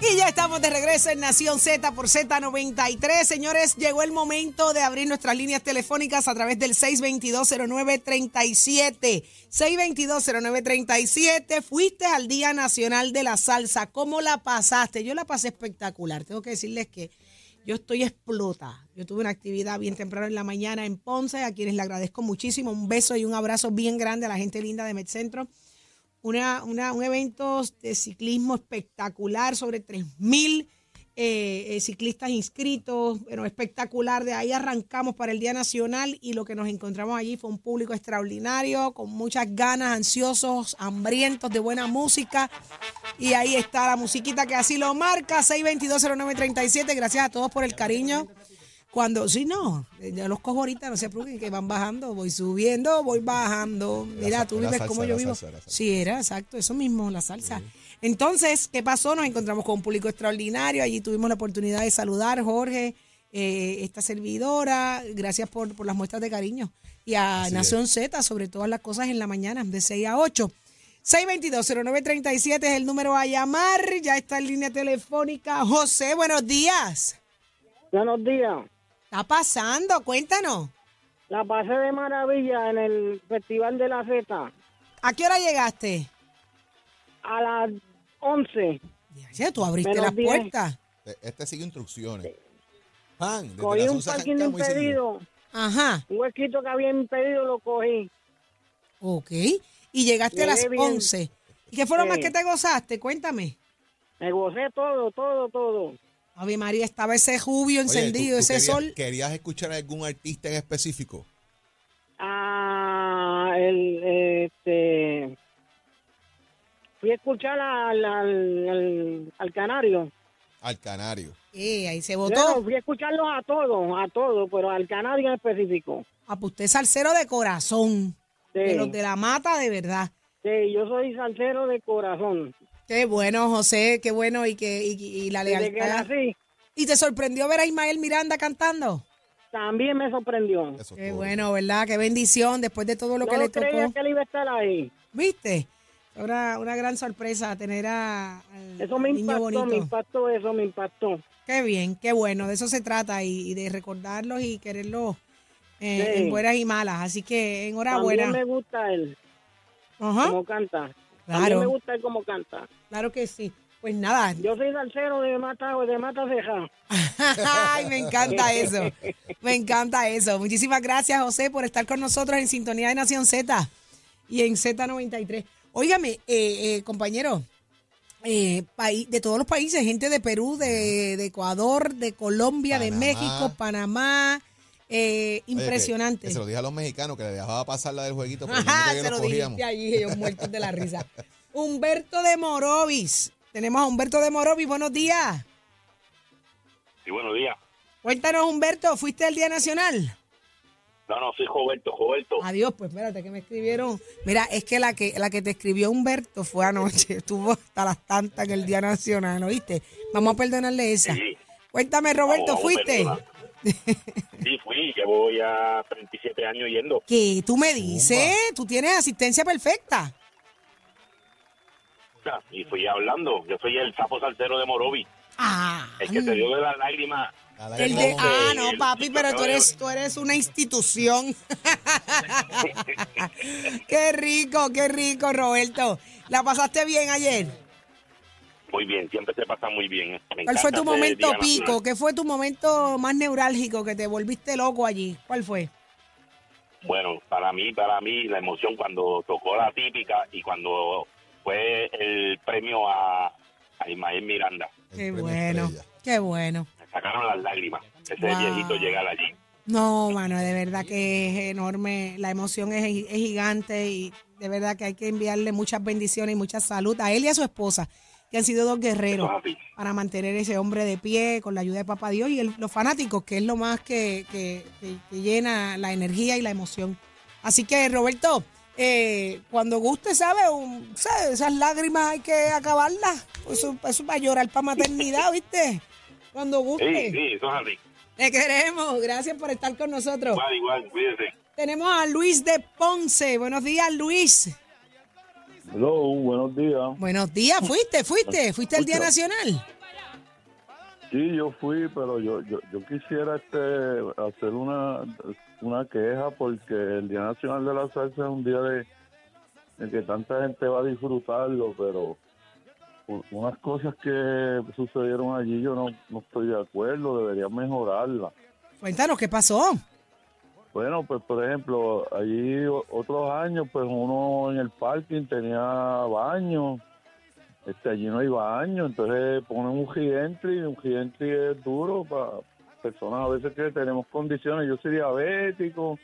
Y ya estamos de regreso en Nación Z por Z93. Señores, llegó el momento de abrir nuestras líneas telefónicas a través del 6220937. 6220937. Fuiste al Día Nacional de la Salsa. ¿Cómo la pasaste? Yo la pasé espectacular. Tengo que decirles que yo estoy explota. Yo tuve una actividad bien temprano en la mañana en Ponce, a quienes le agradezco muchísimo. Un beso y un abrazo bien grande a la gente linda de MedCentro una, una, un evento de ciclismo espectacular, sobre 3.000 eh, eh, ciclistas inscritos, bueno, espectacular. De ahí arrancamos para el Día Nacional y lo que nos encontramos allí fue un público extraordinario, con muchas ganas, ansiosos, hambrientos de buena música. Y ahí está la musiquita que así lo marca, 6220937. Gracias a todos por el cariño. Cuando, sí, no, ya los cojo ahorita, no se preocupen, que van bajando, voy subiendo, voy bajando. Mira, tú vives como yo vivo. Sí, era exacto, eso mismo, la salsa. Entonces, ¿qué pasó? Nos encontramos con un público extraordinario, allí tuvimos la oportunidad de saludar, Jorge, eh, esta servidora, gracias por, por, las muestras de cariño. Y a Nación Z, sobre todas las cosas en la mañana, de 6 a 8. 622-0937 es el número a llamar, ya está en línea telefónica. José, buenos días. Buenos días está pasando? Cuéntanos. La pasé de maravilla en el Festival de la Z. ¿A qué hora llegaste? A las 11. Ya, tú abriste las puertas. Este sigue instrucciones. Pan, cogí un parking impedido. Ajá. Un huequito que había impedido lo cogí. Ok. Y llegaste a las 11. ¿Y qué fue lo más que te gozaste? Cuéntame. Me gocé todo, todo, todo. Ave María, estaba ese jubio encendido, ese sol. ¿Querías escuchar a algún artista en específico? Ah, el, este, fui a escuchar al, al, canario. Al canario. Sí, ahí se votó. fui a escucharlos a todos, a todos, pero al canario en específico. Ah, pues usted es salsero de corazón. De los de la mata, de verdad. Sí, yo soy salsero de corazón. Qué bueno, José, qué bueno y que y, la lealtad. ¿Y te sorprendió ver a Ismael Miranda cantando? También me sorprendió. qué bueno, ¿verdad? Qué bendición después de todo lo que le tocó. que él iba a estar ahí. ¿Viste? Una, una gran sorpresa tener a, Eso me impactó, me impactó, eso me impactó. Qué bien, qué bueno, de eso se trata y, de recordarlos y quererlos eh, en buenas y malas. Así que enhorabuena. También me gusta él, Ajá. como canta. Claro. A mí me gusta él como canta. Claro que sí. Pues nada. Yo soy salsero de Mata, de Mata Ceja. Ay, me encanta eso. Me encanta eso. Muchísimas gracias, José, por estar con nosotros en Sintonía de Nación Z y en Z93. Óigame, eh, eh, compañero, eh, de todos los países, gente de Perú, de, Ecuador, de Colombia, de México, Panamá. Impresionante. se lo dije a los mexicanos que le dejaba pasar la del jueguito. Pero se lo dijiste allí, ellos muertos de la risa. Humberto de Morovis. Tenemos a Humberto de Morovis. Buenos días. Sí, buenos días. Cuéntanos, Humberto, ¿fuiste al Día Nacional? No, no, soy Roberto, Roberto. Adiós, pues espérate, que me escribieron. Mira, es que la que la que te escribió Humberto fue anoche. Estuvo hasta las tantas en el Día Nacional, ¿oíste? Vamos a perdonarle esa. Sí. Cuéntame, Roberto, ¿fuiste? Sí, fui, llevo ya 37 años yendo. ¿Qué? ¿Tú me dices? ¿Tú tienes asistencia perfecta? y fui hablando. Yo soy el sapo salsero de Morovi. Ah. El que te dio de la lágrima. El de, ah, no, papi, pero tú eres, tú eres una institución. qué rico, qué rico, Roberto. ¿La pasaste bien ayer? Muy bien, siempre se pasa muy bien. ¿eh? ¿Cuál fue tu momento pico? ¿Qué fue tu momento más neurálgico que te volviste loco allí? ¿Cuál fue? Bueno, para mí, para mí, la emoción cuando tocó la típica y cuando fue el premio a, a Ismael Miranda. Qué bueno, qué bueno. Me sacaron las lágrimas, ese viejito llegar allí. No, mano, de verdad que es enorme, la emoción es, gigante y de verdad que hay que enviarle muchas bendiciones y mucha salud a él y a su esposa, que han sido dos guerreros para mantener ese hombre de pie con la ayuda de Papá Dios y los fanáticos, que es lo más que, que llena la energía y la emoción. Así que, Roberto, eh, cuando guste, ¿sabe? Esas lágrimas hay que acabarlas. Eso, eso para llorar para maternidad, ¿viste? Cuando guste. Sí, sí, eso es así. Te queremos. Gracias por estar con nosotros. Igual, igual, cuídese. Tenemos a Luis de Ponce. Buenos días, Luis. Hello, buenos días. Buenos días. ¿Fuiste? ¿Fuiste? ¿Fuiste al Día Nacional? Sí, yo fui, pero yo, yo, yo quisiera este hacer una, una queja porque el Día Nacional de la Salsa es un día de, de que tanta gente va a disfrutarlo, pero unas cosas que sucedieron allí yo no, no estoy de acuerdo, deberían mejorarla. Cuéntanos, ¿qué pasó? Bueno, pues por ejemplo, allí otros años, pues uno en el parking tenía baño, este allí no hay baño, entonces ponen un gigante y un gigante es duro para personas a veces que tenemos condiciones, yo soy diabético,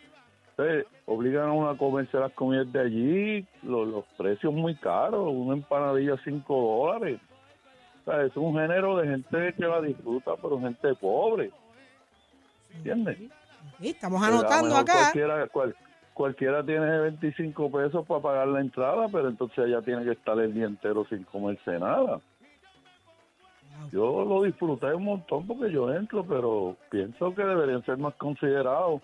entonces obligan a uno a comerse las comidas de allí, los, los precios muy caros, una empanadilla 5 dólares. O sea, es un género de gente que la disfruta, pero gente pobre. ¿Entiendes? Estamos anotando acá. Cualquiera, cualquiera tiene 25 pesos para pagar la entrada, pero entonces ella tiene que estar el día entero sin comerse nada. Yo lo disfruté un montón porque yo entro, pero pienso que deberían ser más considerados.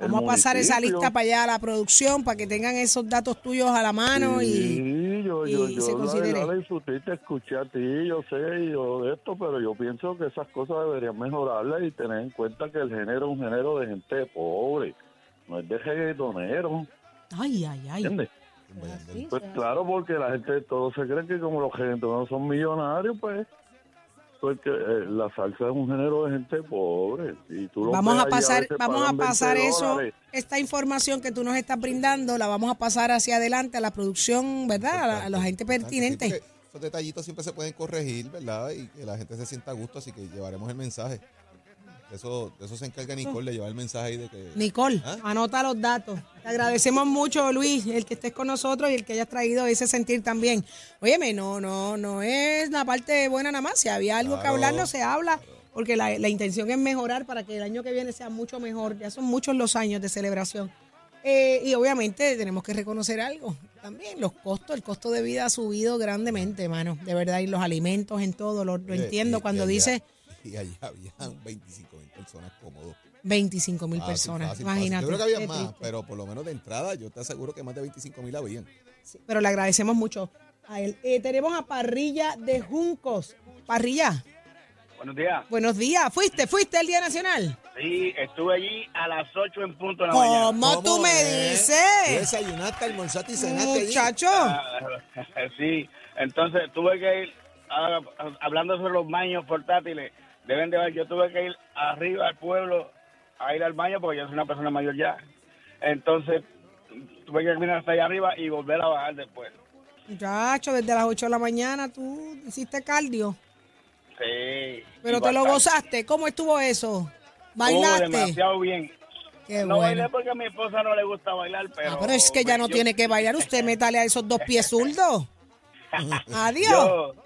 Vamos a pasar esa lista para allá a la producción para que tengan esos datos tuyos a la mano y, yo, yo, yo se considere. La, disfruté, te escuché a ti, yo sé yo de esto, pero yo pienso que esas cosas deberían mejorarlas y tener en cuenta que el género es un género de gente pobre, no es de reggaetoneros. Ay, ay, ay. ¿Entiendes? Pues claro, porque la gente, todos se creen que como los reggaetoneros son millonarios, pues porque eh, la salsa es un género de gente pobre y tú vamos a pasar vamos a pasar eso esta información que tú nos estás brindando la vamos a pasar hacia adelante a la producción verdad a la, gente pertinente esos detallitos siempre se pueden corregir verdad y que la gente se sienta a gusto así que llevaremos el mensaje eso, eso se encarga Nicole de llevar el mensaje ahí de que... Nicole, ¿Ah? anota los datos. Te agradecemos mucho, Luis, el que estés con nosotros y el que hayas traído ese sentir también. Óyeme, no, no, no es la parte buena nada más. Si había algo que hablar, no se habla, porque la, intención es mejorar para que el año que viene sea mucho mejor. Ya son muchos los años de celebración. Eh, y obviamente tenemos que reconocer algo también, los costos, el costo de vida ha subido grandemente, hermano, de verdad, y los alimentos en todo, lo, entiendo cuando dice... Y allá habían 25 mil personas cómodos. 25 mil personas, imagínate. Yo creo que había más, pero por lo menos de entrada yo te aseguro que más de 25 mil habían. pero le agradecemos mucho a él. Eh, tenemos a Parrilla de Juncos. Parrilla. Buenos días. Buenos días. ¿Fuiste? ¿Fuiste el Día Nacional? Sí, estuve allí a las 8 en punto de la mañana. ¿Cómo tú me dices? Desayunaste, almorzaste y cenaste Muchacho. sí, entonces tuve que ir ah, hablando sobre los baños portátiles deben de ver, yo tuve que ir arriba al pueblo a ir al baño porque yo soy una persona mayor ya. Entonces, tuve que ir hasta allá arriba y volver a bajar después. Muchacho, desde las 8 de la mañana tú hiciste cardio. Sí. Pero te lo gozaste. ¿Cómo estuvo eso? ¿Bailaste? demasiado bien. no bailé porque a mi esposa no le gusta bailar, pero... Ah, pero es que ya no tiene que bailar. Usted métale a esos dos pies zurdos. Adiós yo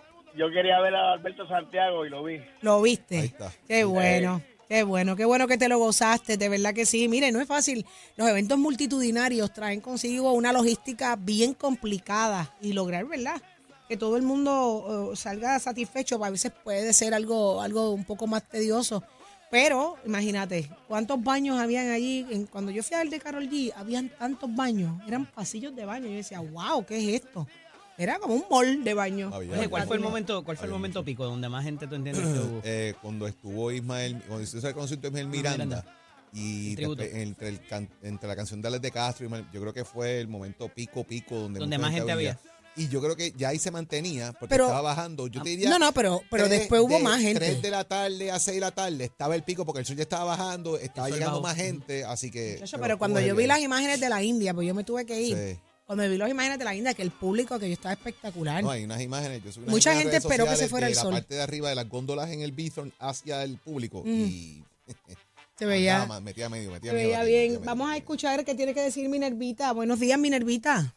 quería ver a Alberto Santiago y lo vi. Lo viste. Qué bueno. Qué bueno, qué bueno que te lo gozaste, de verdad que sí. Mire, no es fácil. Los eventos multitudinarios traen consigo una logística bien complicada y lograr, ¿verdad? Que todo el mundo uh, salga satisfecho, a veces puede ser algo, algo un poco más tedioso. Pero imagínate, ¿cuántos baños habían allí? cuando yo fui al de Carol G, habían tantos baños, eran pasillos de baño. Yo decía, wow, ¿qué es esto? Era como un mall de baño. ¿cuál fue el momento, cuál fue el momento pico donde más gente tú entiendes que hubo? Eh, cuando estuvo Ismael, cuando hizo el concierto de Ismael Miranda, y entre, el entre la canción de Alex de Castro, yo creo que fue el momento pico pico donde, donde más gente había. Y yo creo que ya ahí se mantenía porque estaba bajando. Yo te diría. No, no, pero, pero después hubo más gente. 3 de la tarde a 6 de la tarde estaba el pico porque el sol ya estaba bajando, estaba llegando más gente. Así que. pero, cuando yo vi las imágenes de la India, pues yo me tuve que ir. Sí. Cuando vi las imágenes de la India, que el público que yo estaba espectacular. No, hay unas imágenes. Mucha gente esperó que se fuera el sol. La parte de arriba de las góndolas en el Bithorn hacia el público. Y. Se veía. metía medio, metía se veía bien. Vamos a escuchar qué tiene que decir Minervita. Buenos días, Minervita.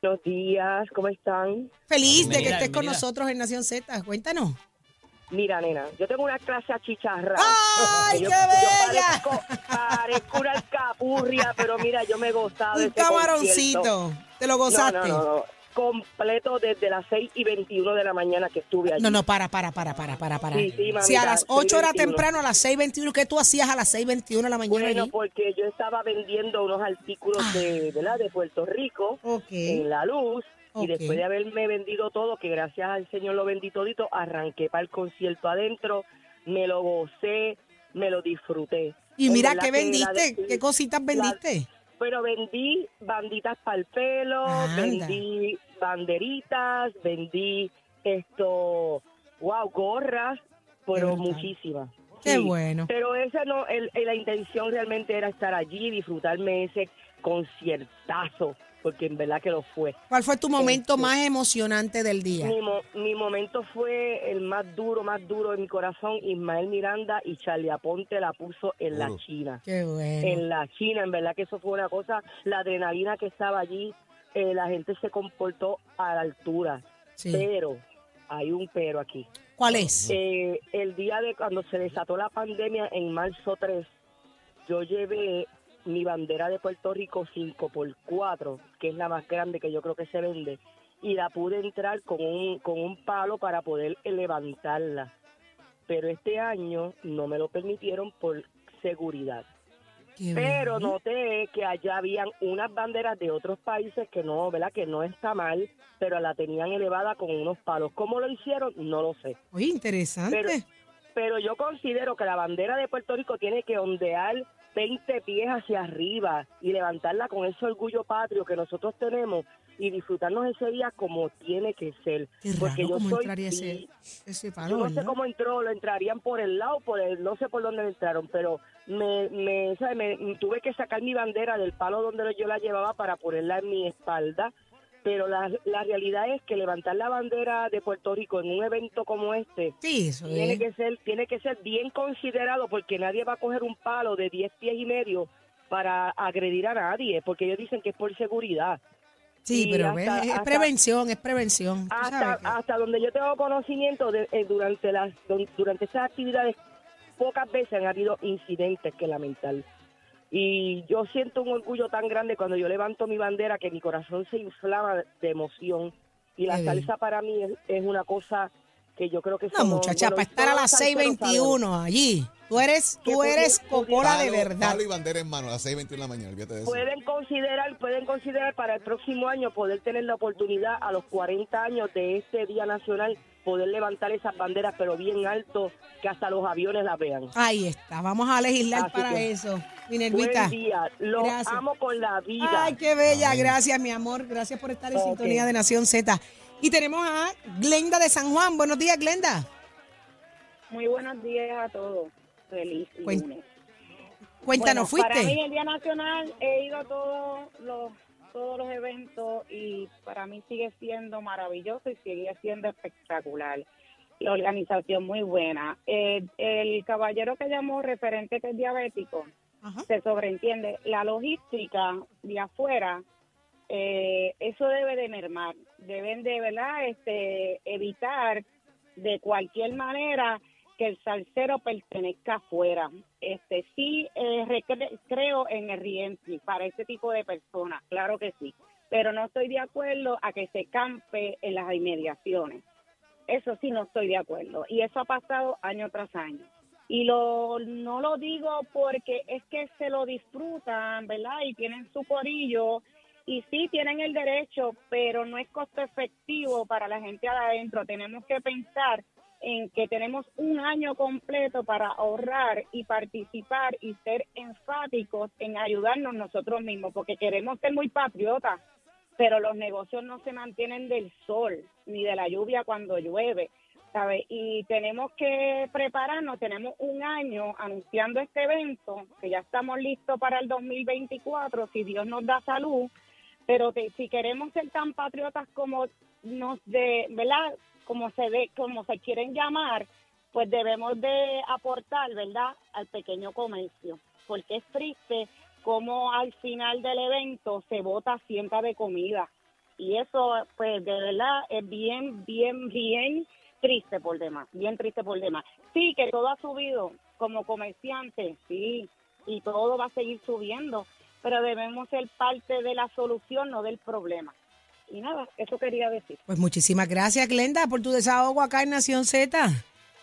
Buenos días, ¿cómo están? Feliz de que estés con nosotros en Nación Z. Cuéntanos. Mira, nena, yo tengo una clase achicharra. ¡Ay, qué bella! parezco, una alcapurria, pero mira, yo me he gozado Un camaroncito. ¿Te lo gozaste? No, no, no, Completo desde las 6 y 21 de la mañana que estuve allí. No, no, para, para, para, para, para, para. Sí, sí, si a las 8 era temprano, a las 6 y 21, ¿qué tú hacías a las 6 y 21 de la mañana Bueno, porque yo estaba vendiendo unos artículos de, ah. ¿verdad? de Puerto Rico en la luz y después de haberme vendido todo, que gracias al Señor lo vendí todito, arranqué para el concierto adentro me lo gocé, me lo disfruté. Y mira, ¿qué vendiste? ¿Qué cositas vendiste? Pero vendí banditas para el pelo, vendí banderitas, vendí esto, wow, gorras, pero muchísimas. Qué bueno. Pero esa no, el, la intención realmente era estar allí, disfrutarme ese conciertazo, porque en verdad que lo fue. ¿Cuál fue tu momento este, más emocionante del día? Mi, mi, momento fue el más duro, más duro de mi corazón. Ismael Miranda y Charlie Aponte la puso en la China. Qué bueno. En la China, en verdad que eso fue una cosa, la adrenalina que estaba allí, eh, la gente se comportó a la altura. Pero, hay un pero aquí. ¿Cuál es? Eh, el día de cuando se desató la pandemia en marzo 3, yo llevé mi bandera de Puerto Rico 5 por 4 que es la más grande que yo creo que se vende, y la pude entrar con un, con un palo para poder levantarla. Pero este año no me lo permitieron por seguridad. Pero noté que allá habían unas banderas de otros países que no, ¿verdad? Que no está mal, pero la tenían elevada con unos palos. ¿Cómo lo hicieron? No lo sé. Oye, interesante. Pero, yo considero que la bandera de Puerto Rico tiene que ondear 20 pies hacia arriba y levantarla con ese orgullo patrio que nosotros tenemos y disfrutarnos ese día como tiene que ser. porque yo soy ese, ese yo no sé cómo entró, lo entrarían por el lado, por el, no sé por dónde entraron, pero me, me, me tuve que sacar mi bandera del palo donde yo la llevaba para ponerla en mi espalda pero la, la realidad es que levantar la bandera de Puerto Rico en un evento como este tiene que ser tiene que ser bien considerado porque nadie va a coger un palo de 10 pies y medio para agredir a nadie, porque ellos dicen que es por seguridad. Sí, pero es prevención, es prevención. Hasta, hasta donde yo tengo conocimiento, de, eh, durante, las, durante esas actividades, pocas veces han habido incidentes que lamentar. Y yo siento un orgullo tan grande cuando yo levanto mi bandera que mi corazón se inflama de emoción. Y la salsa para mí es, una cosa que yo creo que... No, muchacha, para estar a las 6.21 allí. Tú eres, tú eres popola de verdad. Palo y bandera en mano a las 6.21 de la mañana, olvídate de eso. Pueden considerar, pueden considerar para el próximo año poder tener la oportunidad a los 40 años de este Día Nacional poder levantar esas banderas, pero bien alto, que hasta los aviones las vean. Ahí está, vamos a legislar para eso. Minervita. Buen día, los amo con la vida. Ay, qué bella, gracias mi amor, gracias por estar en sintonía de Nación Z. Y tenemos a Glenda de San Juan. Buenos días, Glenda. Muy buenos días a todos. Feliz lunes. Cuéntanos, ¿fuiste? Para mí el Día Nacional he ido a todos los todos los eventos y para mí sigue siendo maravilloso y sigue siendo espectacular. La organización muy buena. Eh, el caballero que llamó referente que es diabético, se sobreentiende. La logística de afuera, eh, eso debe de mermar. Deben de, ¿verdad? Este, evitar de cualquier manera que el salsero pertenezca afuera. Este sí eh, creo en el rientry para este tipo de personas, claro que sí, pero no estoy de acuerdo a que se campe en las inmediaciones. Eso sí no estoy de acuerdo y eso ha pasado año tras año. Y lo no lo digo porque es que se lo disfrutan, ¿verdad? Y tienen su corillo y sí tienen el derecho, pero no es costo efectivo para la gente adentro. Tenemos que pensar en que tenemos un año completo para ahorrar y participar y ser enfáticos en ayudarnos nosotros mismos, porque queremos ser muy patriotas, pero los negocios no se mantienen del sol ni de la lluvia cuando llueve. ¿sabe? Y tenemos que prepararnos, tenemos un año anunciando este evento, que ya estamos listos para el 2024, si Dios nos da salud, pero si queremos ser tan patriotas como nos de, ¿verdad? como se ve, como se quieren llamar, pues debemos de aportar, ¿verdad?, al pequeño comercio, porque es triste como al final del evento se vota sienta de comida y eso, pues, de verdad es bien, bien, bien triste por demás, bien triste por demás. Sí, que todo ha subido como comerciante, sí, y todo va a seguir subiendo, pero debemos ser parte de la solución, no del problema. Y nada, eso quería decir. Pues muchísimas gracias, Glenda, por tu desahogo acá en Nación Z.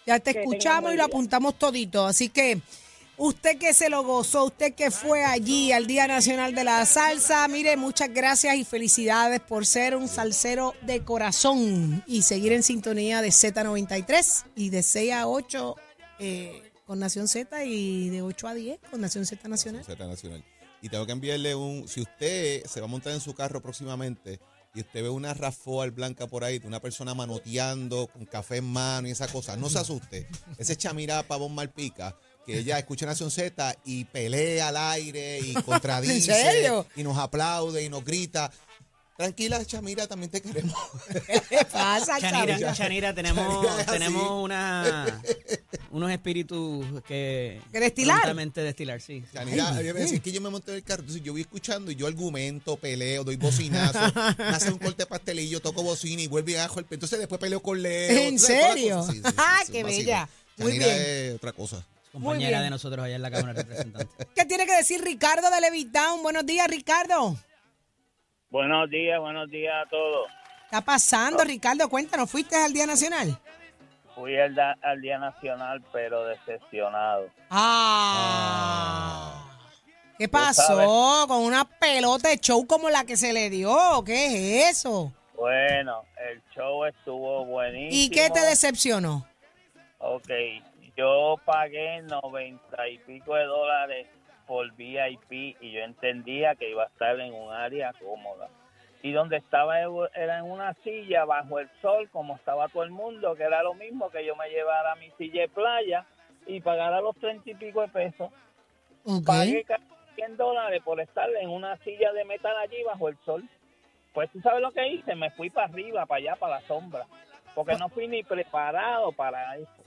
Ya te escuchamos y lo apuntamos todito. Así que usted que se lo gozó, usted que fue allí al Día Nacional de la Salsa, mire, muchas gracias y felicidades por ser un salsero de corazón y seguir en sintonía de Z93 y de 6 a 8 eh, con Nación Z y de 8 a 10 con Nación Z Nacional. Z Nacional. Y tengo que enviarle un, si usted se va a montar en su carro próximamente y usted ve una Rafael blanca por ahí, de una persona manoteando con café en mano y esa cosa, no se asuste. Ese Chamira Pavón Malpica que ella escucha Nación Z y pelea al aire y contradice y nos aplaude y nos grita. Tranquila, Chamira, también te queremos. ¿Qué pasa, Chanira? Chanira, tenemos, tenemos una, unos espíritus que... ¿Que destilar? destilar, sí. Ay, es que yo me monté en el carro, entonces yo voy escuchando y yo argumento, peleo, doy bocinazo, hace un corte de pastelillo, toco bocina y vuelvo y bajo el... Entonces después peleo con Leo. ¿En serio? ¡Ah, qué bella! Muy bien. es otra cosa compañera de nosotros allá en la Cámara de Representantes. ¿Qué tiene que decir Ricardo de Levitown? Buenos días, Ricardo. Buenos días, buenos días a todos. ¿Qué está pasando, Ricardo? Cuéntanos, ¿fuiste al Día Nacional? Fui al, al Día Nacional, pero decepcionado. Ah. ¿Qué pasó? ¿Con una pelota de show como la que se le dio? ¿Qué es eso? Bueno, el show estuvo buenísimo. ¿Y qué te decepcionó? Ok, yo pagué noventa y pico de dólares por VIP y yo entendía que iba a estar en un área cómoda. Y donde estaba era en una silla bajo el sol, como estaba todo el mundo, que era lo mismo que yo me llevara mi silla de playa y pagara los treinta y pico de pesos. Pagué 100 dólares por estar en una silla de metal allí bajo el sol. Pues tú sabes lo que hice, me fui para arriba, para allá, para la sombra, porque no fui ni preparado para eso.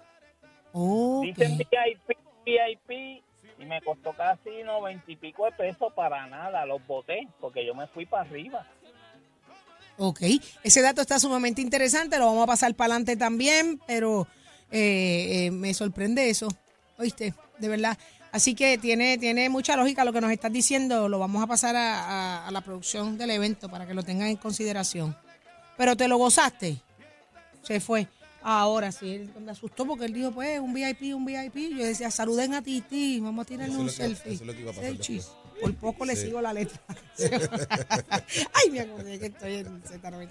Dicen VIP, VIP y me costó casi noventa y pico de pesos para nada, los boté, porque yo me fui para arriba. Ok, ese dato está sumamente interesante, lo vamos a pasar para adelante también, pero eh, eh, me sorprende eso, oíste, de verdad. Así que tiene, tiene mucha lógica lo que nos estás diciendo, lo vamos a pasar a, a la producción del evento para que lo tengan en consideración. Pero te lo gozaste, se fue. Ahora sí, él me asustó porque él dijo, pues, un VIP, un VIP. Yo decía, saluden a Titi, vamos a tirarle un selfie. A Por poco le sigo la letra. Ay, me acordé que estoy en Z93.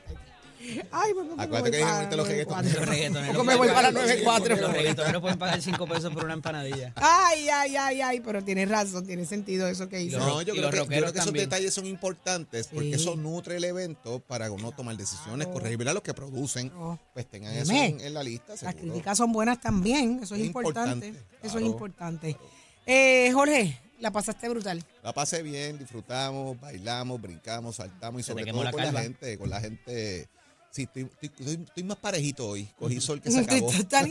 Ay, pues, Acuérdate que ahorita los reggaetoneros. ¿Cómo me voy para 94? Los reggaetoneros pueden pagar 5 pesos por una empanadilla. Ay, ay, ay, ay, pero tienes razón, tiene sentido eso que hizo. No, yo creo, que, yo creo que esos detalles son importantes porque eso nutre el evento para uno tomar decisiones correctas. Y los que producen, pues tengan eso en, la lista. Las críticas son buenas también, eso es, importante. Eso es importante. Eh, Jorge, la pasaste brutal. La pasé bien, disfrutamos, bailamos, brincamos, saltamos y sobre todo con la gente, con la gente Sí, estoy, estoy, más parejito hoy. Cogí sol que se acabó. Está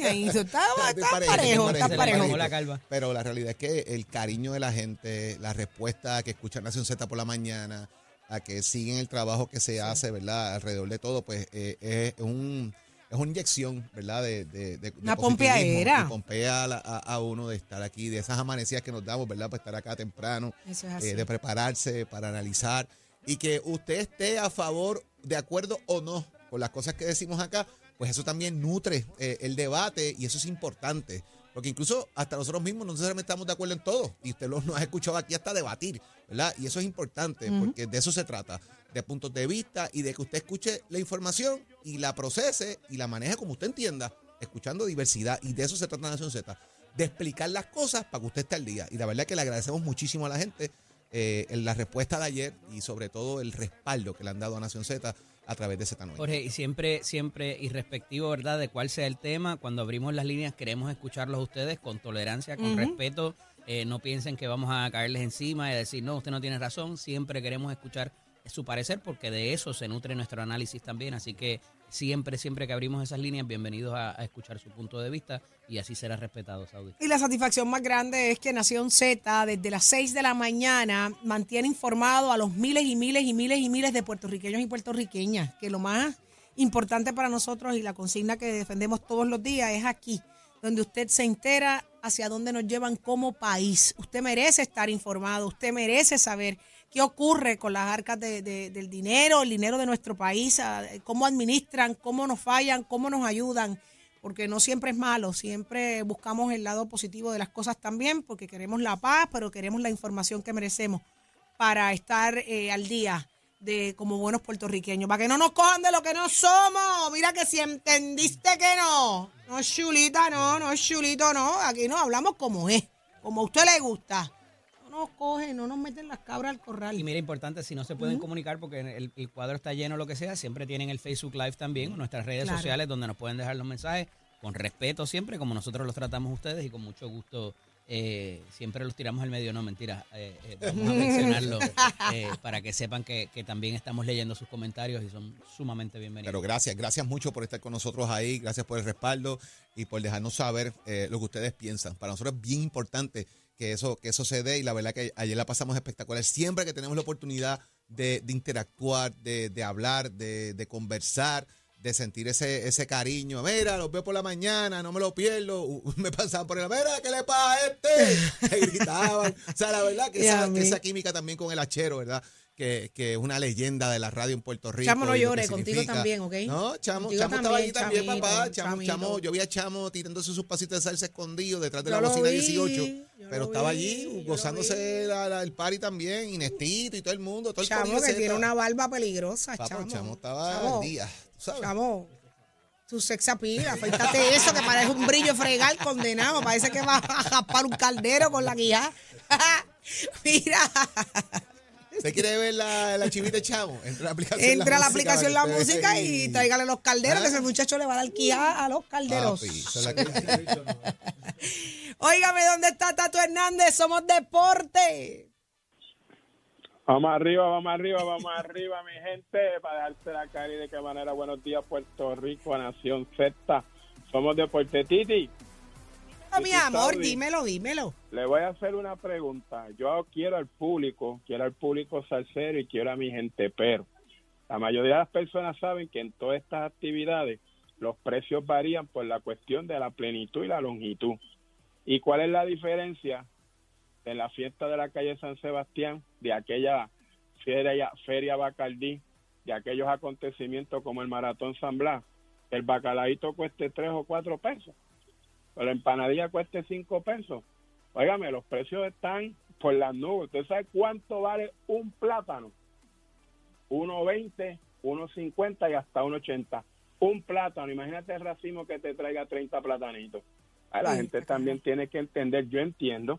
parejo, está parejo. La Pero la realidad es que el cariño de la gente, la respuesta que escuchan Nación Z por la mañana, a que siguen el trabajo que se hace, ¿verdad? Alrededor de todo, pues eh, es un es una inyección, ¿verdad? De, de, de una pompeadera. pompea a, uno de estar aquí, de esas amanecidas que nos damos, ¿verdad? Para estar acá temprano, Eso es eh, de prepararse, para analizar y que usted esté a favor, de acuerdo o no con las cosas que decimos acá, pues eso también nutre eh, el debate y eso es importante. Porque incluso hasta nosotros mismos no necesariamente estamos de acuerdo en todo. Y usted nos ha escuchado aquí hasta debatir, ¿verdad? Y eso es importante porque de eso se trata, de puntos de vista y de que usted escuche la información y la procese y la maneje como usted entienda, escuchando diversidad. Y de eso se trata Nación Z, de explicar las cosas para que usted esté al día. Y la verdad es que le agradecemos muchísimo a la gente eh, en la respuesta de ayer y sobre todo el respaldo que le han dado a Nación Z a través de Z9. Jorge, y siempre, siempre, irrespectivo, ¿verdad?, de cuál sea el tema, cuando abrimos las líneas queremos escucharlos a ustedes con tolerancia, con respeto. Eh, no piensen que vamos a caerles encima y decir, no, usted no tiene razón. Siempre queremos escuchar su parecer porque de eso se nutre nuestro análisis también. Así que siempre, siempre que abrimos esas líneas, bienvenidos a, escuchar su punto de vista y así será respetado, Saudi. Y la satisfacción más grande es que Nación Z, desde las 6 de la mañana, mantiene informado a los miles y miles y miles y miles de puertorriqueños y puertorriqueñas, que lo más importante para nosotros y la consigna que defendemos todos los días es aquí, donde usted se entera hacia dónde nos llevan como país. Usted merece estar informado, usted merece saber qué ocurre con las arcas del dinero, el dinero de nuestro país, cómo administran, cómo nos fallan, cómo nos ayudan, porque no siempre es malo, siempre buscamos el lado positivo de las cosas también, porque queremos la paz, pero queremos la información que merecemos para estar eh, al día de como buenos puertorriqueños, para que no nos cojan de lo que no somos. Mira que si entendiste que no, no es chulita, no, no es chulito, no. Aquí no hablamos como es, como a usted le gusta. No nos cogen, no nos meten las cabras al corral. Y mira, importante, si no se pueden comunicar porque el, cuadro está lleno o lo que sea, siempre tienen el Facebook Live también, nuestras redes sociales donde nos pueden dejar los mensajes con respeto siempre, como nosotros los tratamos ustedes y con mucho gusto eh, siempre los tiramos al medio, no, mentira. Eh, eh, vamos a mencionarlo para que sepan que, también estamos leyendo sus comentarios y son sumamente bienvenidos. Pero gracias, gracias mucho por estar con nosotros ahí, gracias por el respaldo y por dejarnos saber lo que ustedes piensan. Para nosotros es bien importante que eso, que eso se dé y la verdad que ayer la pasamos espectacular. Siempre que tenemos la oportunidad de, interactuar, de, de hablar, de, de conversar de sentir ese, ese cariño. Mira, los veo por la mañana, no me lo pierdo. Me pasaban por el, mira, ¿qué le pasa a este? Me gritaban. O sea, la verdad que, esa, esa, química también con el hachero, ¿verdad? Que, que, es una leyenda de la radio en Puerto Rico. Chamo no llore, contigo también, ¿ok? No, Chamo, Chamo estaba ahí también, papá. Chamo, Chamo, yo vi a Chamo tirándose sus pasitos de salsa escondido detrás de la bocina 18, pero estaba allí gozándose el party también, Inestito y todo el mundo. Todo el Chamo que tiene una barba peligrosa, Chamo. Chamo estaba al día. Chamo, tu sex appeal, afeítate eso que parece un brillo fregal condenado. Parece que va a japar un caldero con la guía. Mira. ¿Usted quiere ver la, la chivita chamo? Entra a la aplicación. Entra la, aplicación la música y tráigale los calderos, que ese muchacho le va a dar quijá a los calderos. Óigame, ¿dónde está Tato Hernández? Somos deporte. Vamos arriba, vamos arriba, vamos arriba, mi gente, para dejarse la cara y de qué manera. Buenos días, Puerto Rico, Nación Z. Somos Deporte Titi. Mi amor, dímelo, dímelo. Le voy a hacer una pregunta. Yo quiero al público, quiero al público salsero y quiero a mi gente, pero la mayoría de las personas saben que en todas estas actividades los precios varían por la cuestión de la plenitud y la longitud. ¿Y cuál es la diferencia? en la fiesta de la calle San Sebastián, de aquella feria, feria Bacardí, de aquellos acontecimientos como el Maratón San Blas, el bacalaíto cueste tres o cuatro pesos, pero la empanadilla cueste cinco pesos. Óigame, los precios están por las nubes. ¿Usted sabe cuánto vale un plátano? 1.20, 1.50 y hasta 1.80. Un plátano, imagínate el racimo que te traiga 30 platanitos. la gente también tiene que entender, yo entiendo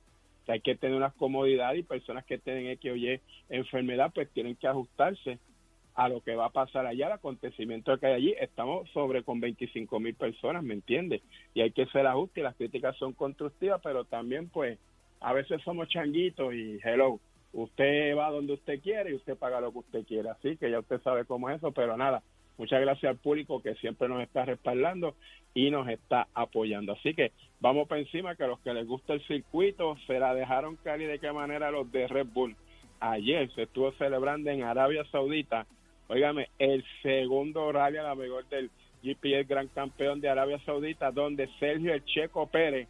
hay que tener unas comodidades y personas que tienen X o Y enfermedad pues tienen que ajustarse a lo que va a pasar allá, el acontecimiento que hay allí. Estamos sobre con 25 mil personas, ¿me entiendes? Y hay que hacer ajustes y las críticas son constructivas, pero también pues a veces somos changuitos y hello, usted va donde usted quiere y usted paga lo que usted quiere. Así que ya usted sabe cómo es eso, pero nada, muchas gracias al público que siempre nos está respaldando y nos está apoyando. Así que vamos por encima que a los que les gusta el circuito se la dejaron caer y de qué manera los de Red Bull. Ayer se estuvo celebrando en Arabia Saudita, óigame, el segundo rally a la mejor del GPS Gran Campeón de Arabia Saudita, donde Sergio El Checo Pérez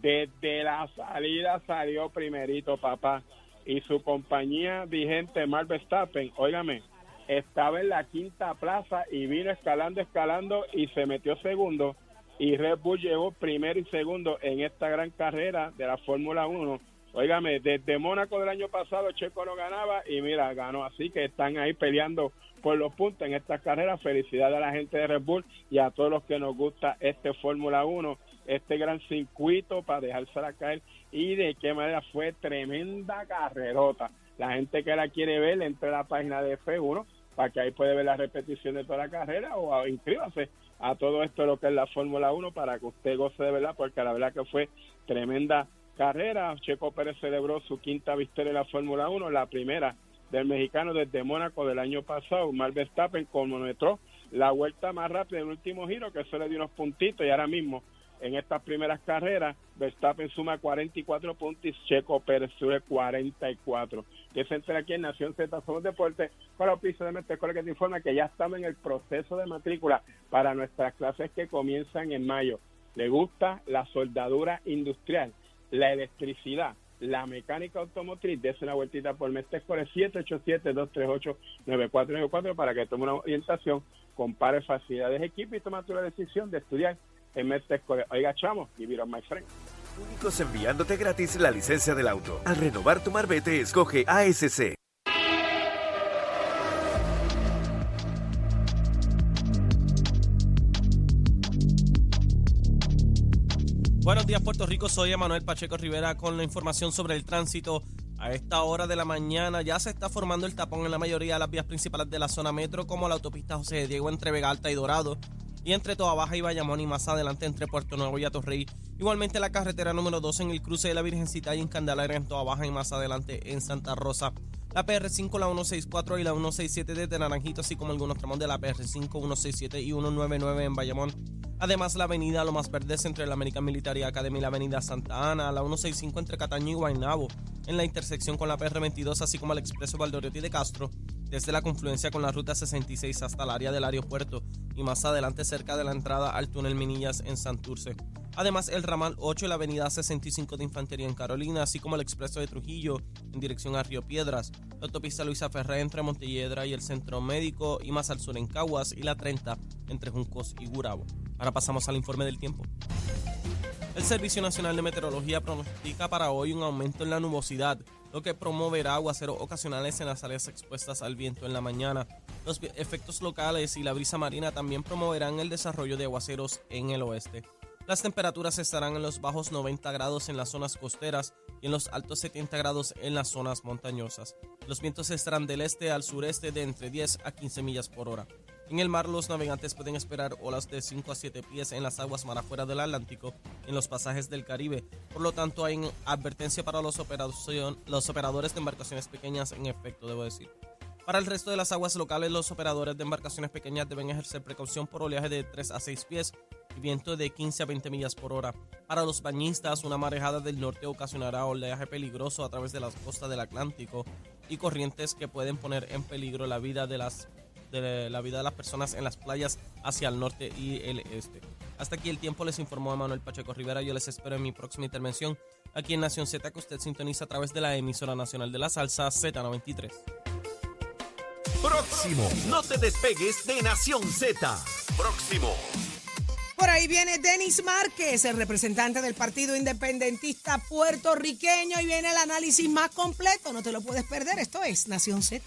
desde la salida salió primerito, papá, y su compañía vigente, Mark Verstappen, óigame, estaba en la quinta plaza y vino escalando, escalando y se metió segundo. Y Red Bull llegó primero y segundo en esta gran carrera de la Fórmula 1. Óigame, desde Mónaco del año pasado Checo no ganaba y mira, ganó. Así que están ahí peleando por los puntos en esta carrera. Felicidades a la gente de Red Bull y a todos los que nos gusta este Fórmula 1, este gran circuito para dejársela caer. Y de qué manera fue tremenda carrerota. La gente que la quiere ver, entre a la página de F1 para que ahí puede ver la repetición de toda la carrera o inscríbase a todo esto lo que es la Fórmula 1 para que usted goce de verdad, porque la verdad que fue tremenda carrera. Checo Pérez celebró su quinta victoria en la Fórmula 1, la primera del mexicano desde Mónaco del año pasado. Max Verstappen cronometró la vuelta más rápida del último giro, que eso le dio unos puntitos y ahora mismo en estas primeras carreras, Verstappen suma 44 puntos y Checo Pérez sube 44. Que se entera aquí en Nación Z Somos Deportes para el piso de Metecole que te informa que ya estamos en el proceso de matrícula para nuestras clases que comienzan en mayo. Le gusta la soldadura industrial, la electricidad, la mecánica automotriz, dése una vueltita por Metecole 787-238-9494 para que tome una orientación, compare facilidades de equipo y tome la decisión de estudiar en Oiga, chamo, give it my friend. Únicos enviándote gratis la licencia del auto. Al renovar tu marbete, escoge ASC. Buenos días, Puerto Rico. Soy Emanuel Pacheco Rivera con la información sobre el tránsito. A esta hora de la mañana ya se está formando el tapón en la mayoría de las vías principales de la zona metro, como la autopista José de Diego entre Vega Alta y Dorado, y entre Toa Baja y Bayamón, y más adelante entre Puerto Nuevo y Atorrey. Igualmente la carretera número 2 en el cruce de la Virgencita y en Candelaria en Toa Baja y más adelante en Santa Rosa. La PR5, la 164 y la 167 desde Naranjito, así como algunos tramos de la PR5, 167 y 199 en Bayamón Además, la avenida Lomas Verdes entre la American Military Academy y la avenida Santa Ana, la 165 entre Cataño y Guaynabo, en la intersección con la PR22, así como el expreso Valdoriotti de Castro, desde la confluencia con la ruta 66 hasta el área del aeropuerto y más adelante cerca de la entrada al túnel Minillas en Santurce. Además, el ramal 8 y la avenida 65 de Infantería en Carolina, así como el expreso de Trujillo en dirección a Río Piedras, la autopista Luisa Ferré entre Montelledra y el Centro Médico y más al sur en Caguas y la 30 entre Juncos y Gurabo. Ahora pasamos al informe del tiempo. El Servicio Nacional de Meteorología pronostica para hoy un aumento en la nubosidad, lo que promoverá aguaceros ocasionales en las áreas expuestas al viento en la mañana. Los efectos locales y la brisa marina también promoverán el desarrollo de aguaceros en el oeste. Las temperaturas estarán en los bajos 90 grados en las zonas costeras y en los altos 70 grados en las zonas montañosas. Los vientos estarán del este al sureste de entre 10 a 15 millas por hora. En el mar, los navegantes pueden esperar olas de 5 a 7 pies en las aguas mar afuera del Atlántico, en los pasajes del Caribe. Por lo tanto, hay advertencia para los, los operadores de embarcaciones pequeñas en efecto, debo decir. Para el resto de las aguas locales, los operadores de embarcaciones pequeñas deben ejercer precaución por oleaje de 3 a 6 pies y viento de 15 a 20 millas por hora. Para los bañistas, una marejada del norte ocasionará oleaje peligroso a través de las costas del Atlántico y corrientes que pueden poner en peligro la vida de las de la vida de las personas en las playas hacia el norte y el este. Hasta aquí el tiempo les informó Manuel Pacheco Rivera. Yo les espero en mi próxima intervención aquí en Nación Z que usted sintoniza a través de la emisora nacional de la salsa Z93. Próximo, no te despegues de Nación Z. Próximo. Ahí viene Denis Márquez, el representante del Partido Independentista puertorriqueño, y viene el análisis más completo. No te lo puedes perder. Esto es Nación Z.